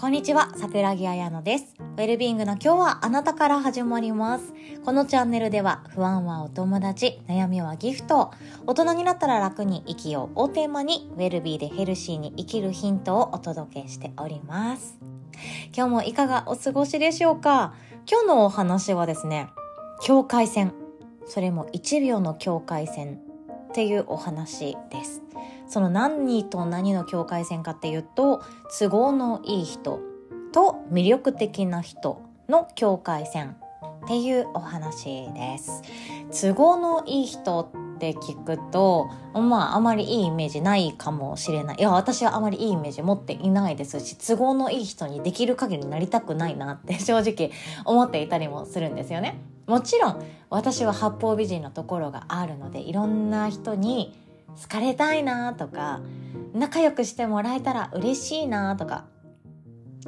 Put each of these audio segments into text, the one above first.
こんにちは、桜木彩乃です。ウェルビーイングの今日はあなたから始まります。このチャンネルでは、不安はお友達、悩みはギフト、大人になったら楽に生きようをテーマに、ウェルビーでヘルシーに生きるヒントをお届けしております。今日もいかがお過ごしでしょうか？今日のお話はですね、境界線。それも1秒の境界線っていうお話です。その何と何の境界線かっていうと、都合のいい人と魅力的な人の境界線っていうお話です。都合のいい人って聞くと、まああまりいいイメージないかもしれない。いや、私はあまりいいイメージ持っていないですし、都合のいい人にできる限りなりたくないなって正直思っていたりもするんですよね。もちろん私は八方美人のところがあるので、いろんな人に好かれたいなとか仲良くしてもらえたら嬉しいなとか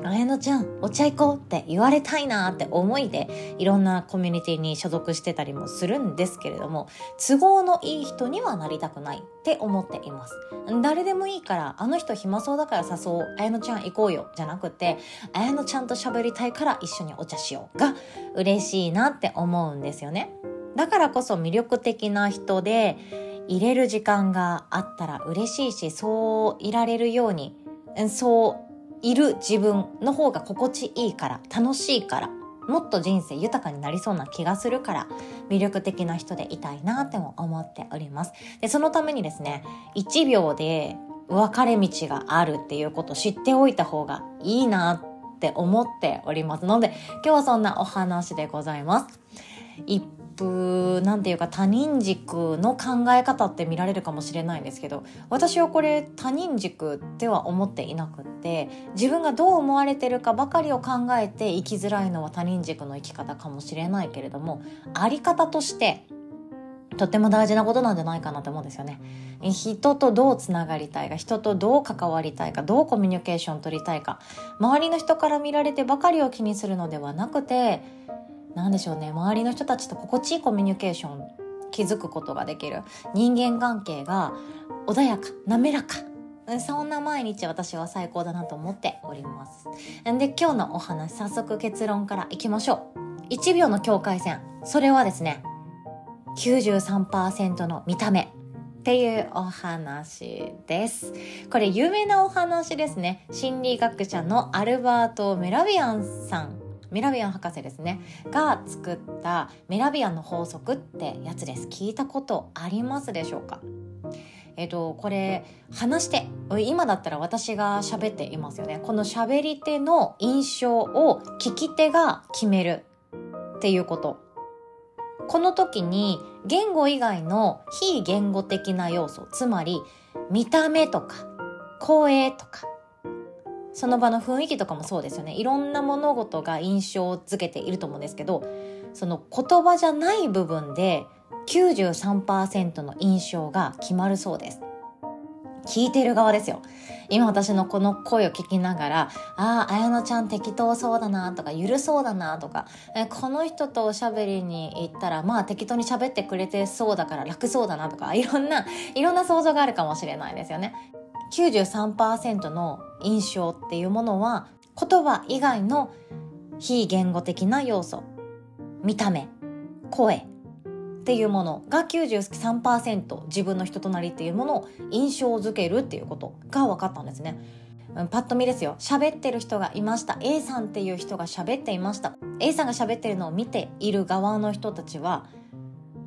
綾乃ちゃんお茶行こうって言われたいなって思いでいろんなコミュニティに所属してたりもするんですけれども都合のいい人にはなりたくないって思っています誰でもいいからあの人暇そうだから誘おう。綾乃ちゃん行こうよじゃなくて綾乃ちゃんと喋りたいから一緒にお茶しようが嬉しいなって思うんですよね。だからこそ魅力的な人で入れる時間があったら嬉しいし、そういられるように、そういる自分の方が心地いいから、楽しいから、もっと人生豊かになりそうな気がするから、魅力的な人でいたいなっても思っております。で、そのためにですね、1秒で分かれ道があるっていうことを知っておいた方がいいなって思っておりますので、今日はそんなお話でございます。プなんていうか他人軸の考え方って見られるかもしれないんですけど私はこれ他人軸では思っていなくって自分がどう思われてるかばかりを考えて生きづらいのは他人軸の生き方かもしれないけれどもあり方としてとっても大事なことなんじゃないかなと思うんですよね。人とどうつながりたいか、人とどう関わりたいか、どうコミュニケーション取りたいか、周りの人から見られてばかりを気にするのではなくて、何でしょうね。周りの人たちと心地いいコミュニケーション築くことができる。人間関係が穏やか滑らか。そんな毎日私は最高だなと思っております。で今日のお話早速結論からいきましょう。1秒の境界線。それはですね93%の見た目。っていうお話です。これ有名なお話ですね。心理学者のアルバート・メラビアンさんメラビアン博士ですね。が作ったメラビアンの法則ってやつです。聞いたことありますでしょうか？えっと、これ話して今だったら私が喋っていますよね。この喋り手の印象を聞き手が決めるっていうこと。この時に言語以外の非言語的な要素つまり見た目とか声とかその場の雰囲気とかもそうですよね。いろんな物事が印象づけていると思うんですけどその言葉じゃない部分で93%の印象が決まるそうです。聞いてる側ですよ。今私のこの声を聞きながらああ綾乃ちゃん適当そうだなとかゆるそうだなとかこの人とおしゃべりに行ったらまあ適当に喋ってくれてそうだから楽そうだなとかいろんないろんな想像があるかもしれないですよね。93%の印象っていうものは言葉以外の非言語的な要素見た目声っていうものが93%自分の人となりっていうものを印象づけるっていうことが分かったんですね。パッと見ですよ。喋ってる人がいました。A さんっていう人が喋っていました。A さんが喋ってるのを見ている側の人たちは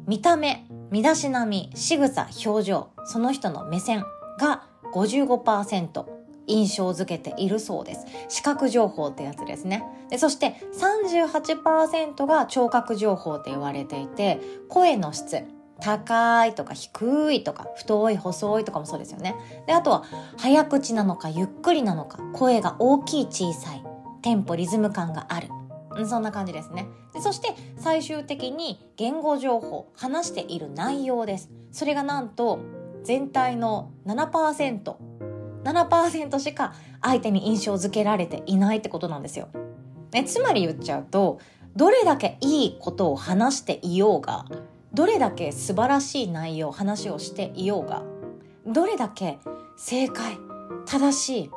見た目身だしなみ仕草表情その人の目線が55%印象づけているそうです。視覚情報ってやつですね。でそして38%が聴覚情報って言われていて、声の質。高いとか低いとか太い細いとかもそうですよね。で、あとは早口なのかゆっくりなのか声が大きい小さいテンポリズム感がある。そんな感じですね。でそして最終的に言語情報話している内容です。それがなんと全体の7%、7%しか相手に印象づけられていないってことなんですよ。ね、つまり言っちゃうと、どれだけいいことを話していようが、どれだけ素晴らしい内容、話をしていようが、どれだけ正解、正しい、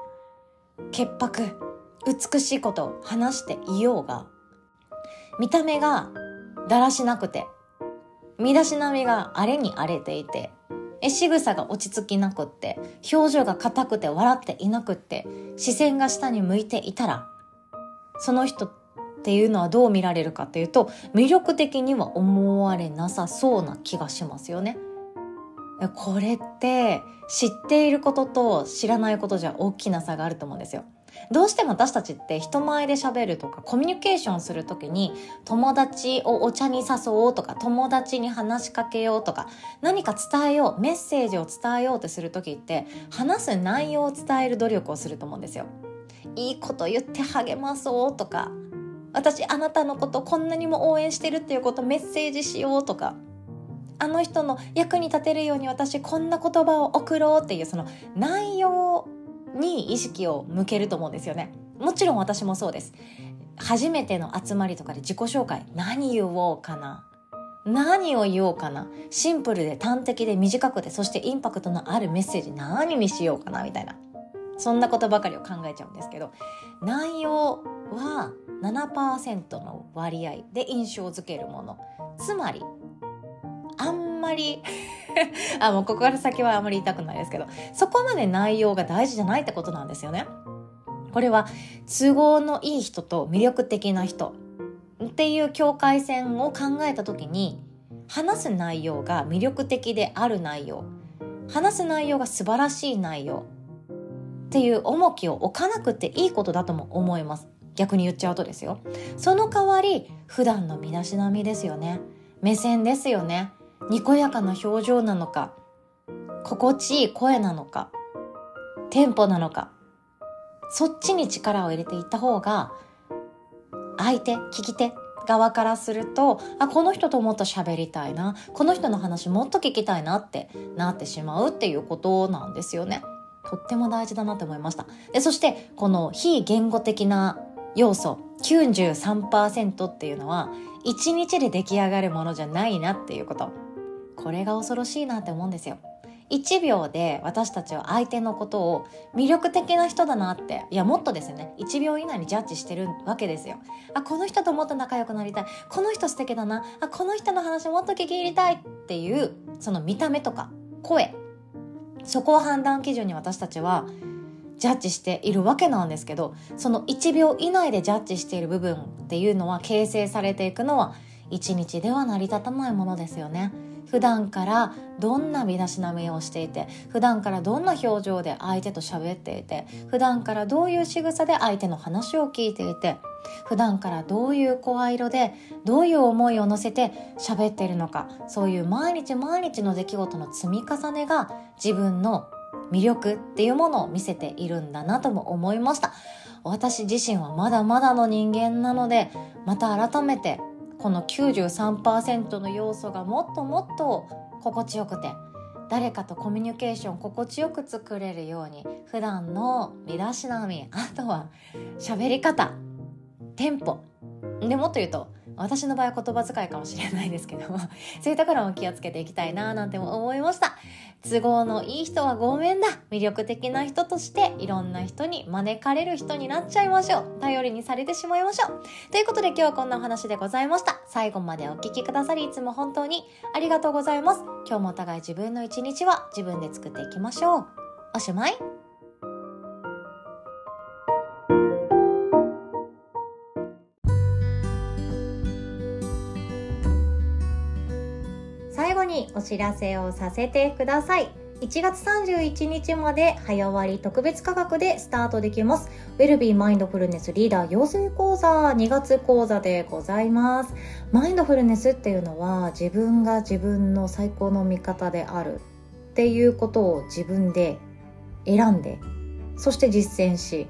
潔白、美しいことを話していようが見た目がだらしなくて身だしなみが荒れに荒れていてえ仕草が落ち着きなくって表情が硬くて笑っていなくって視線が下に向いていたらその人っていうのはどう見られるかっていうと魅力的には思われなさそうな気がしますよね。これって知っていることと知らないことじゃ大きな差があると思うんですよ。どうしても私たちって人前で喋るとかコミュニケーションする時に友達をお茶に誘おうとか友達に話しかけようとか何か伝えようメッセージを伝えようとする時って話す内容を伝える努力をすると思うんですよ。いいこと言って励まそうとか私あなたのことこんなにも応援してるっていうことメッセージしようとかあの人の役に立てるように私こんな言葉を送ろうっていうその内容に意識を向けると思うんですよね。もちろん私もそうです。初めての集まりとかで自己紹介何言おうかな。何を言おうかな。シンプルで端的で短くてそしてインパクトのあるメッセージ何にしようかなみたいな。そんなことばかりを考えちゃうんですけど。内容は7%の割合で印象づけるもの。つまりあんまり あ、もうここから先はあんまり言いたくないですけど、そこまで内容が大事じゃないってことなんですよね。これは都合のいい人と魅力的な人っていう境界線を考えた時に話す内容が魅力的である内容話す内容が素晴らしい内容っていう重きを置かなくていいことだとも思います。逆に言っちゃうとですよ。その代わり普段の身だしなみですよね。目線ですよね。にこやかな表情なのか心地いい声なのかテンポなのかそっちに力を入れていった方が相手聞き手側からするとあこの人ともっと喋りたいなこの人の話もっと聞きたいなってなってしまうっていうことなんですよね。とっても大事だなって思いました。でそしてこの非言語的な要素93%っていうのは1日で出来上がるものじゃないなっていうこと。これが恐ろしいなって思うんですよ。1秒で私たちは相手のことを魅力的な人だなっていやもっとですよね。1秒以内にジャッジしてるわけですよ。あこの人ともっと仲良くなりたい。この人素敵だな。あこの人の話もっと聞き入りたいっていうその見た目とか声。そこを判断基準に私たちはジャッジしているわけなんですけどその1秒以内でジャッジしている部分っていうのは形成されていくのは1日では成り立たないものですよね。普段からどんな身だしなみをしていて普段からどんな表情で相手と喋っていて普段からどういう仕草で相手の話を聞いていて普段からどういう声色でどういう思いを乗せて喋っているのかそういう毎日毎日の出来事の積み重ねが自分の魅力っていうものを見せているんだなとも思いました。私自身はまだまだの人間なのでまた改めてこの93%の要素がもっともっと心地よくて誰かとコミュニケーション心地よく作れるように普段の身だしなみあとは喋り方テンポ。でもっと言うと私の場合は言葉遣いかもしれないですけども そういうところも気をつけていきたいななんて思いました。都合のいい人はごめんだ。魅力的な人としていろんな人に招かれる人になっちゃいましょう。頼りにされてしまいましょう。ということで今日はこんなお話でございました。最後までお聴きくださりいつも本当にありがとうございます。今日もお互い自分の一日は自分で作っていきましょう。おしまい。お知らせをさせてください。1月31日まで早割特別価格でスタートできます。ウェルビーマインドフルネスリーダー養成講座2月講座でございます。マインドフルネスっていうのは自分が自分の最高の味方であるっていうことを自分で選んで、そして実践し、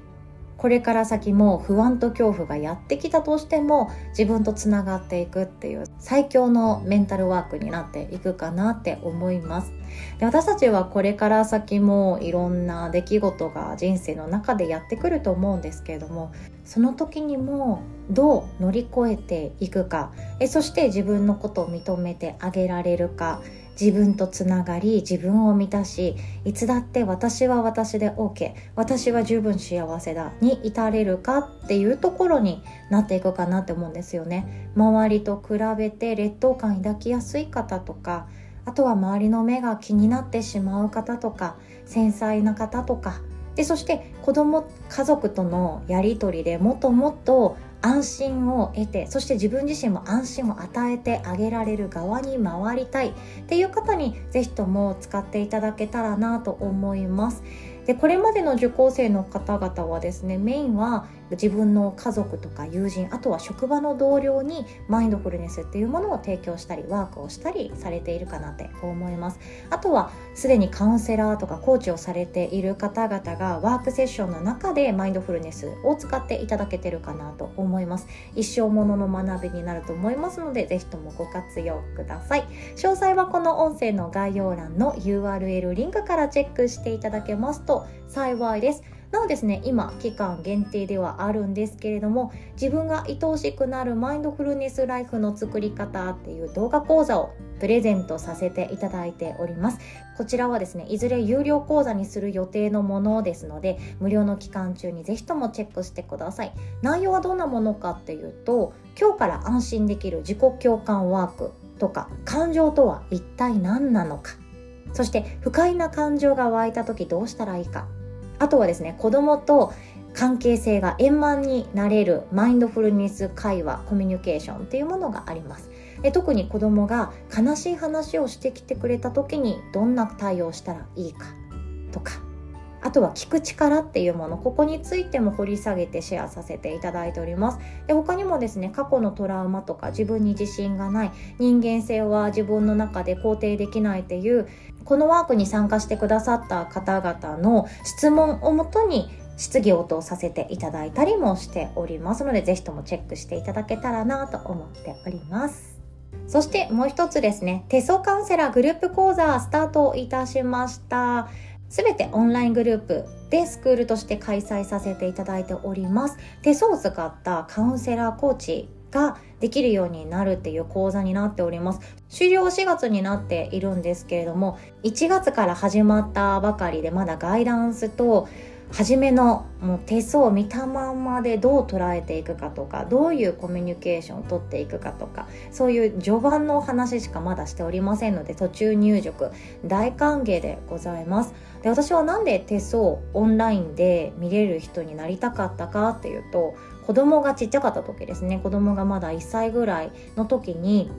これから先も不安と恐怖がやってきたとしても自分とつながっていくっていう最強のメンタルワークになっていくかなって思います。で私たちはこれから先もいろんな出来事が人生の中でやってくると思うんですけれどもその時にもどう乗り越えていくか。えそして自分のことを認めてあげられるか。自分とつながり自分を満たしいつだって私は私で OK 私は十分幸せだ。に至れるかっていうところになっていくかなって思うんですよね。周りと比べて劣等感抱きやすい方とかあとは周りの目が気になってしまう方とか繊細な方とかでそして子供家族とのやり取りでもっともっと安心を得てそして自分自身も安心を与えてあげられる側に回りたいっていう方に是非とも使っていただけたらなと思います。でこれまでの受講生の方々はですねメインは自分の家族とか友人あとは職場の同僚にマインドフルネスっていうものを提供したりワークをしたりされているかなって思います。あとはすでにカウンセラーとかコーチをされている方々がワークセッションの中でマインドフルネスを使っていただけてるかなと思います。一生ものの学びになると思いますのでぜひともご活用ください。詳細はこの音声の概要欄の URL リンクからチェックしていただけますと幸いです。なおですね、今、期間限定ではあるんですけれども、自分が愛おしくなるマインドフルネスライフの作り方っていう動画講座をプレゼントさせていただいております。こちらはですね、いずれ有料講座にする予定のものですので、無料の期間中にぜひともチェックしてください。内容はどんなものかっていうと、今日から安心できる自己共感ワークとか、感情とは一体何なのか。そして不快な感情が湧いた時どうしたらいいかあとはですね子供と関係性が円満になれるマインドフルネス会話コミュニケーションっていうものがあります。で特に子供が悲しい話をしてきてくれた時にどんな対応したらいいかとかあとは聞く力っていうものここについても掘り下げてシェアさせていただいております。で他にもですね過去のトラウマとか自分に自信がない人間性は自分の中で肯定できないっていうこのワークに参加してくださった方々の質問をもとに質疑応答させていただいたりもしておりますのでぜひともチェックしていただけたらなと思っておりますそしてもう一つですね手相カウンセラーグループ講座スタートいたしましたすべてオンライングループでスクールとして開催させていただいております。手相を使ったカウンセラーコーチができるようになるっていう講座になっております。終了4月になっているんですけれども、1月から始まったばかりでまだガイダンスと初めのもう手相を見たまんまでどう捉えていくかとかどういうコミュニケーションをとっていくかとかそういう序盤のお話しかまだしておりませんので途中入塾大歓迎でございますで私はなんで手相オンラインで見れる人になりたかったかっていうと子供がちっちゃかった時ですね。子供がまだ1歳ぐらいの時に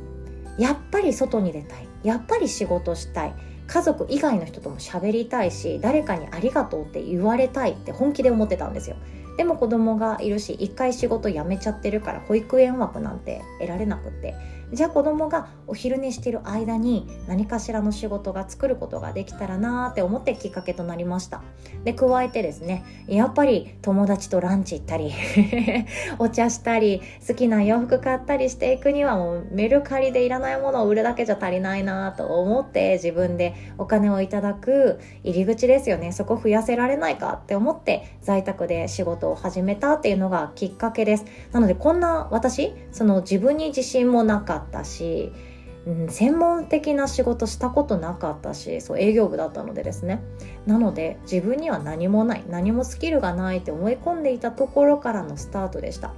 やっぱり外に出たい。やっぱり仕事したい。家族以外の人とも喋りたいし誰かにありがとうって言われたいって本気で思ってたんですよ。でも子供がいるし一回仕事辞めちゃってるから保育園枠なんて得られなくって。じゃあ子供がお昼寝してる間に何かしらの仕事が作ることができたらなーって思ってきっかけとなりました。で加えてですねやっぱり友達とランチ行ったり お茶したり好きな洋服買ったりしていくにはもうメルカリでいらないものを売るだけじゃ足りないなと思って自分でお金をいただく入り口ですよね。そこ増やせられないかって思って在宅で仕事を始めたっていうのがきっかけです。なのでこんな私その自分に自信もなかったったし、うん、専門的な仕事したことなかったしそう営業部だったのでですね。なので自分には何もない何もスキルがないって思い込んでいたところからのスタートでした。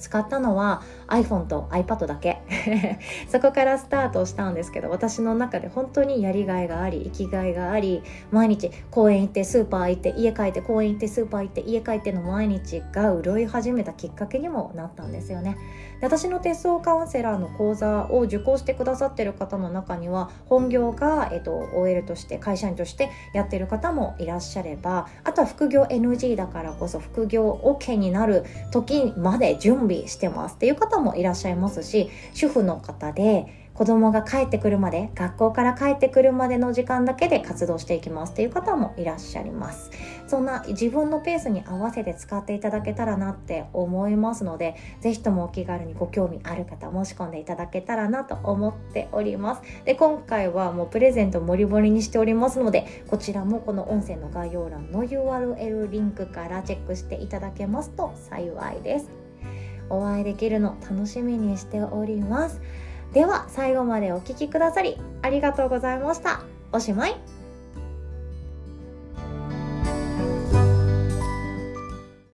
使ったのは iPhone と iPad だけ。そこからスタートしたんですけど私の中で本当にやりがいがあり生きがいがあり毎日公園行ってスーパー行って家帰って公園行ってスーパー行って家帰っての毎日が潤い始めたきっかけにもなったんですよね。で私の手相カウンセラーの講座を受講してくださってる方の中には本業が、えっと、OL として会社員としてやってる方もいらっしゃればあとは副業 NG だからこそ副業 OK になる時まで準備してますっていう方もいらっしゃいますし主婦の方で子供が帰ってくるまで学校から帰ってくるまでの時間だけで活動していきますっていう方もいらっしゃいます。そんな自分のペースに合わせて使っていただけたらなって思いますので是非ともお気軽にご興味ある方申し込んでいただけたらなと思っております。で今回はもうプレゼントもりもりにしておりますのでこちらもこの音声の概要欄の URL リンクからチェックしていただけますと幸いです。お会いできるの楽しみにしております。では最後までお聴きくださりありがとうございました。おしまい。